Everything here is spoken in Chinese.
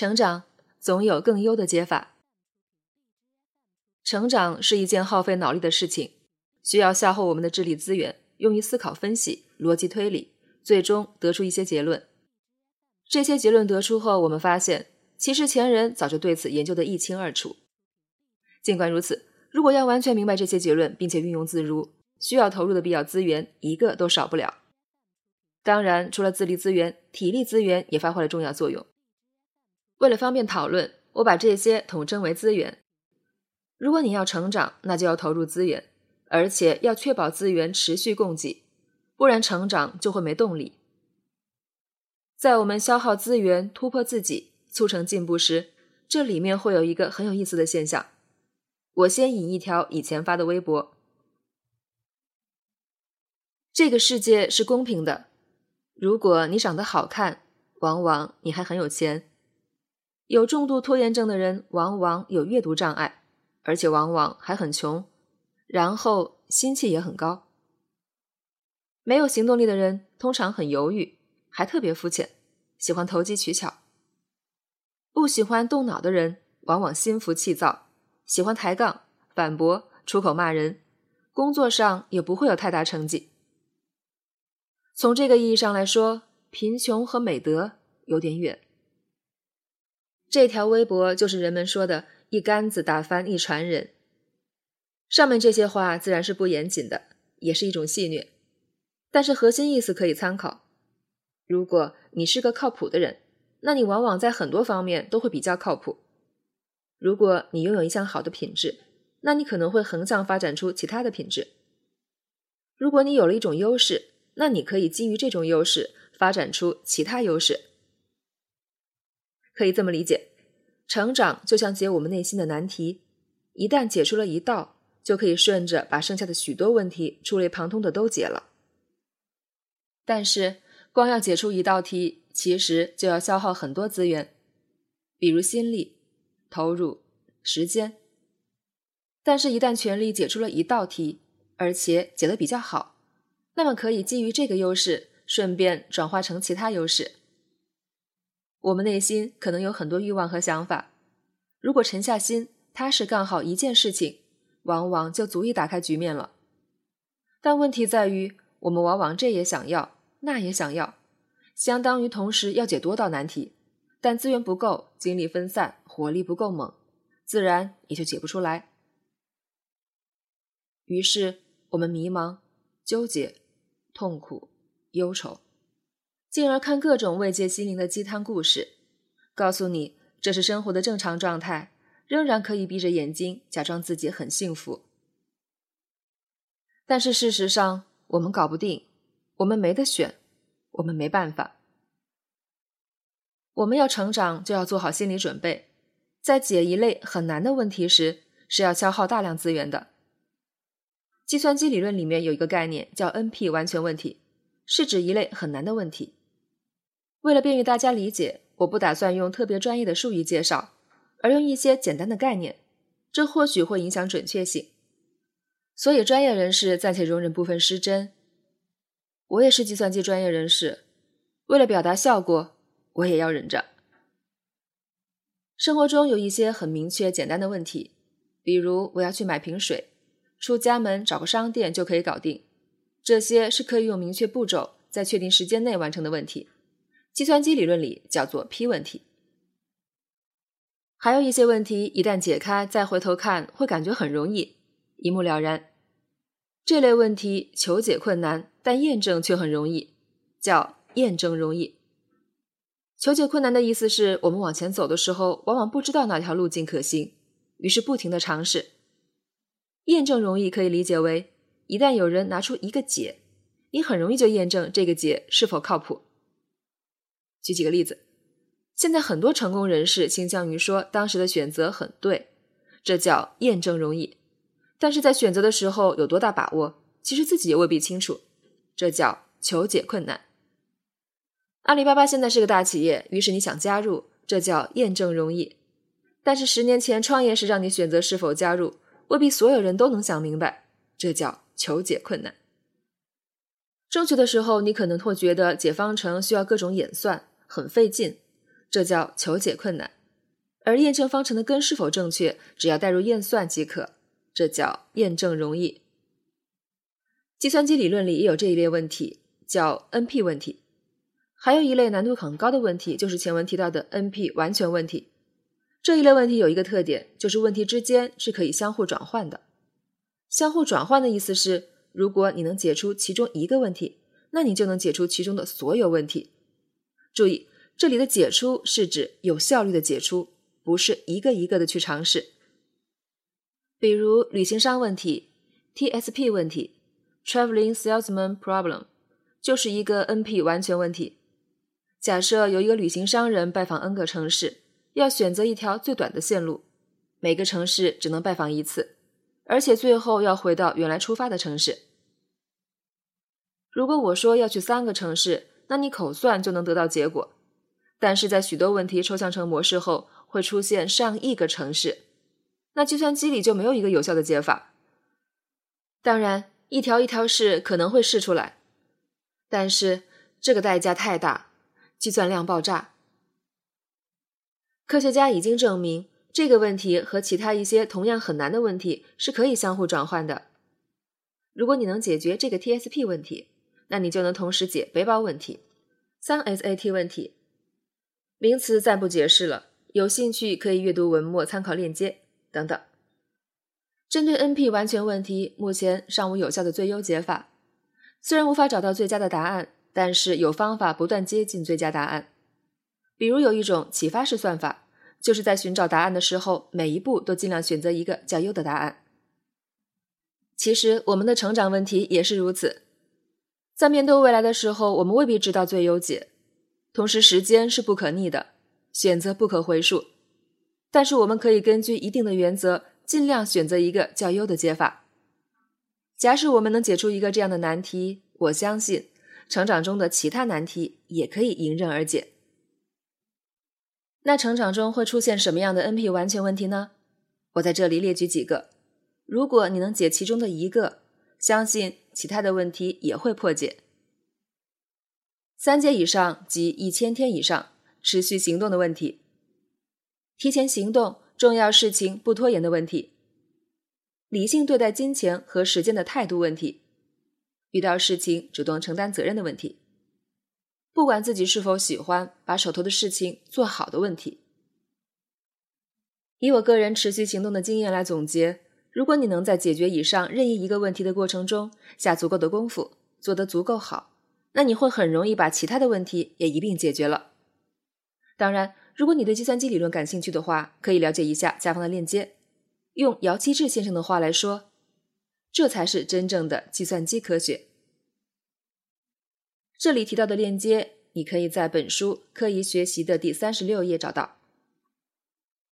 成长总有更优的解法。成长是一件耗费脑力的事情，需要消耗我们的智力资源，用于思考、分析、逻辑推理，最终得出一些结论。这些结论得出后，我们发现，其实前人早就对此研究得一清二楚。尽管如此，如果要完全明白这些结论，并且运用自如，需要投入的必要资源一个都少不了。当然，除了智力资源，体力资源也发挥了重要作用。为了方便讨论，我把这些统称为资源。如果你要成长，那就要投入资源，而且要确保资源持续供给，不然成长就会没动力。在我们消耗资源、突破自己、促成进步时，这里面会有一个很有意思的现象。我先引一条以前发的微博：这个世界是公平的。如果你长得好看，往往你还很有钱。有重度拖延症的人，往往有阅读障碍。而且往往还很穷，然后心气也很高。没有行动力的人通常很犹豫，还特别肤浅，喜欢投机取巧。不喜欢动脑的人往往心浮气躁，喜欢抬杠、反驳、出口骂人，工作上也不会有太大成绩。从这个意义上来说，贫穷和美德有点远。这条微博就是人们说的。一竿子打翻一船人。上面这些话自然是不严谨的，也是一种戏谑，但是核心意思可以参考。如果你是个靠谱的人，那你往往在很多方面都会比较靠谱。如果你拥有一项好的品质，那你可能会横向发展出其他的品质。如果你有了一种优势，那你可以基于这种优势发展出其他优势。可以这么理解。成长就像解我们内心的难题，一旦解出了一道，就可以顺着把剩下的许多问题触类旁通的都解了。但是，光要解出一道题，其实就要消耗很多资源，比如心力、投入、时间。但是，一旦全力解出了一道题，而且解得比较好，那么可以基于这个优势，顺便转化成其他优势。我们内心可能有很多欲望和想法，如果沉下心，踏实干好一件事情，往往就足以打开局面了。但问题在于，我们往往这也想要，那也想要，相当于同时要解多道难题，但资源不够，精力分散，火力不够猛，自然也就解不出来。于是我们迷茫、纠结、痛苦、忧愁。进而看各种慰藉心灵的鸡汤故事，告诉你这是生活的正常状态，仍然可以闭着眼睛假装自己很幸福。但是事实上，我们搞不定，我们没得选，我们没办法。我们要成长，就要做好心理准备，在解一类很难的问题时，是要消耗大量资源的。计算机理论里面有一个概念叫 NP 完全问题，是指一类很难的问题。为了便于大家理解，我不打算用特别专业的术语介绍，而用一些简单的概念，这或许会影响准确性。所以，专业人士暂且容忍部分失真。我也是计算机专业人士，为了表达效果，我也要忍着。生活中有一些很明确、简单的问题，比如我要去买瓶水，出家门找个商店就可以搞定，这些是可以用明确步骤在确定时间内完成的问题。计算机理论里叫做 P 问题，还有一些问题一旦解开，再回头看会感觉很容易，一目了然。这类问题求解困难，但验证却很容易，叫验证容易。求解困难的意思是我们往前走的时候，往往不知道哪条路径可行，于是不停的尝试。验证容易可以理解为，一旦有人拿出一个解，你很容易就验证这个解是否靠谱。举几个例子，现在很多成功人士倾向于说当时的选择很对，这叫验证容易；但是在选择的时候有多大把握，其实自己也未必清楚，这叫求解困难。阿里巴巴现在是个大企业，于是你想加入，这叫验证容易；但是十年前创业时让你选择是否加入，未必所有人都能想明白，这叫求解困难。争取的时候，你可能会觉得解方程需要各种演算。很费劲，这叫求解困难；而验证方程的根是否正确，只要代入验算即可，这叫验证容易。计算机理论里也有这一类问题，叫 NP 问题。还有一类难度很高的问题，就是前文提到的 NP 完全问题。这一类问题有一个特点，就是问题之间是可以相互转换的。相互转换的意思是，如果你能解出其中一个问题，那你就能解出其中的所有问题。注意，这里的解出是指有效率的解出，不是一个一个的去尝试。比如旅行商问题、TSP 问题、Traveling Salesman Problem，就是一个 NP 完全问题。假设有一个旅行商人拜访 N 个城市。要选择一条最短的线路，每个城市只能拜访一次，而且最后要回到原来出发的城市。如果我说要去三个城市，那你口算就能得到结果。但是在许多问题抽象成模式后，会出现上亿个城市，那计算机里就没有一个有效的解法。当然，一条一条试可能会试出来，但是这个代价太大，计算量爆炸。科学家已经证明，这个问题和其他一些同样很难的问题是可以相互转换的。如果你能解决这个 TSP 问题，那你就能同时解背包问题、三 SAT 问题。名词暂不解释了，有兴趣可以阅读文末参考链接等等。针对 NP 完全问题，目前尚无有效的最优解法。虽然无法找到最佳的答案，但是有方法不断接近最佳答案。比如有一种启发式算法，就是在寻找答案的时候，每一步都尽量选择一个较优的答案。其实我们的成长问题也是如此，在面对未来的时候，我们未必知道最优解。同时，时间是不可逆的，选择不可回溯。但是我们可以根据一定的原则，尽量选择一个较优的解法。假使我们能解出一个这样的难题，我相信成长中的其他难题也可以迎刃而解。那成长中会出现什么样的 NP 完全问题呢？我在这里列举几个，如果你能解其中的一个，相信其他的问题也会破解。三阶以上及一千天以上持续行动的问题，提前行动、重要事情不拖延的问题，理性对待金钱和时间的态度问题，遇到事情主动承担责任的问题。不管自己是否喜欢，把手头的事情做好的问题。以我个人持续行动的经验来总结，如果你能在解决以上任意一个问题的过程中下足够的功夫，做得足够好，那你会很容易把其他的问题也一并解决了。当然，如果你对计算机理论感兴趣的话，可以了解一下下方的链接。用姚期智先生的话来说，这才是真正的计算机科学。这里提到的链接，你可以在本书《刻意学习》的第三十六页找到。